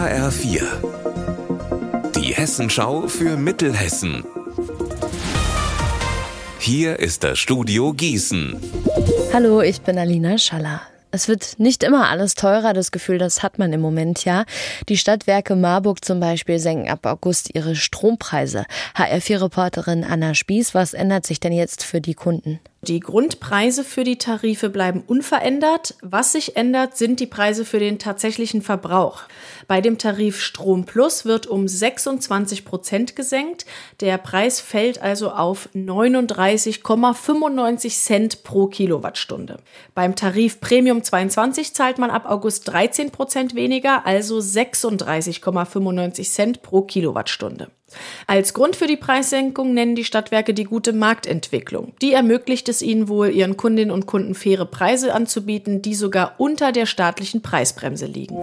HR4. Die Hessenschau für Mittelhessen. Hier ist das Studio Gießen. Hallo, ich bin Alina Schaller. Es wird nicht immer alles teurer, das Gefühl, das hat man im Moment ja. Die Stadtwerke Marburg zum Beispiel senken ab August ihre Strompreise. HR4-Reporterin Anna Spieß, was ändert sich denn jetzt für die Kunden? Die Grundpreise für die Tarife bleiben unverändert. Was sich ändert, sind die Preise für den tatsächlichen Verbrauch. Bei dem Tarif Strom Plus wird um 26 Prozent gesenkt. Der Preis fällt also auf 39,95 Cent pro Kilowattstunde. Beim Tarif Premium 22 zahlt man ab August 13 Prozent weniger, also 36,95 Cent pro Kilowattstunde. Als Grund für die Preissenkung nennen die Stadtwerke die gute Marktentwicklung. Die ermöglicht es ihnen wohl, ihren Kundinnen und Kunden faire Preise anzubieten, die sogar unter der staatlichen Preisbremse liegen.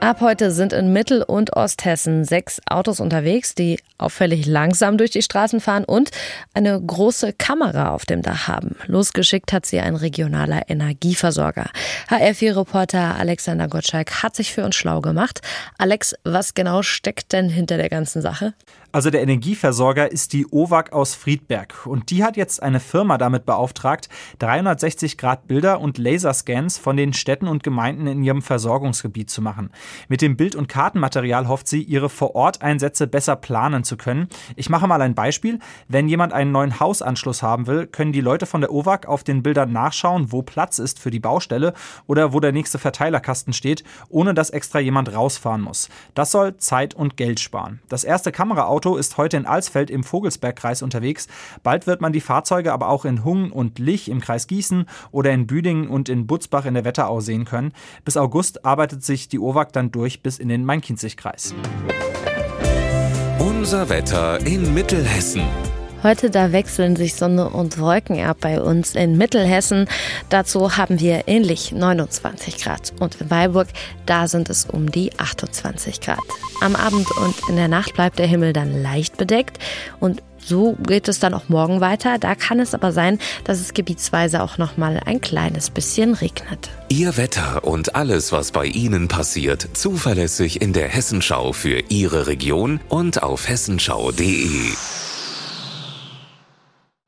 Ab heute sind in Mittel- und Osthessen sechs Autos unterwegs, die auffällig langsam durch die Straßen fahren und eine große Kamera auf dem Dach haben. Losgeschickt hat sie ein regionaler Energieversorger. HR4-Reporter Alexander Gottschalk hat sich für uns schlau gemacht. Alex, was genau steckt denn hinter der ganzen Sache? Also der Energieversorger ist die OWAG aus Friedberg und die hat jetzt eine Firma damit beauftragt, 360 Grad Bilder und Laserscans von den Städten und Gemeinden in ihrem Versorgungsgebiet zu machen. Mit dem Bild- und Kartenmaterial hofft sie, ihre Vororteinsätze besser planen zu können. Ich mache mal ein Beispiel. Wenn jemand einen neuen Hausanschluss haben will, können die Leute von der OWAG auf den Bildern nachschauen, wo Platz ist für die Baustelle oder wo der nächste Verteilerkasten steht, ohne dass extra jemand rausfahren muss. Das soll Zeit und Geld sparen. Das erste Kameraauto Auto ist heute in Alsfeld im Vogelsbergkreis unterwegs. Bald wird man die Fahrzeuge aber auch in Hung und Lich im Kreis Gießen oder in Büdingen und in Butzbach in der Wetterau sehen können. Bis August arbeitet sich die OWAG dann durch bis in den Main-Kinzig-Kreis. Unser Wetter in Mittelhessen. Heute da wechseln sich Sonne und Wolken ab bei uns in Mittelhessen. Dazu haben wir ähnlich 29 Grad. Und in Weilburg, da sind es um die 28 Grad. Am Abend und in der Nacht bleibt der Himmel dann leicht bedeckt und so geht es dann auch morgen weiter. Da kann es aber sein, dass es gebietsweise auch noch mal ein kleines bisschen regnet. Ihr Wetter und alles, was bei Ihnen passiert, zuverlässig in der Hessenschau für Ihre Region und auf hessenschau.de.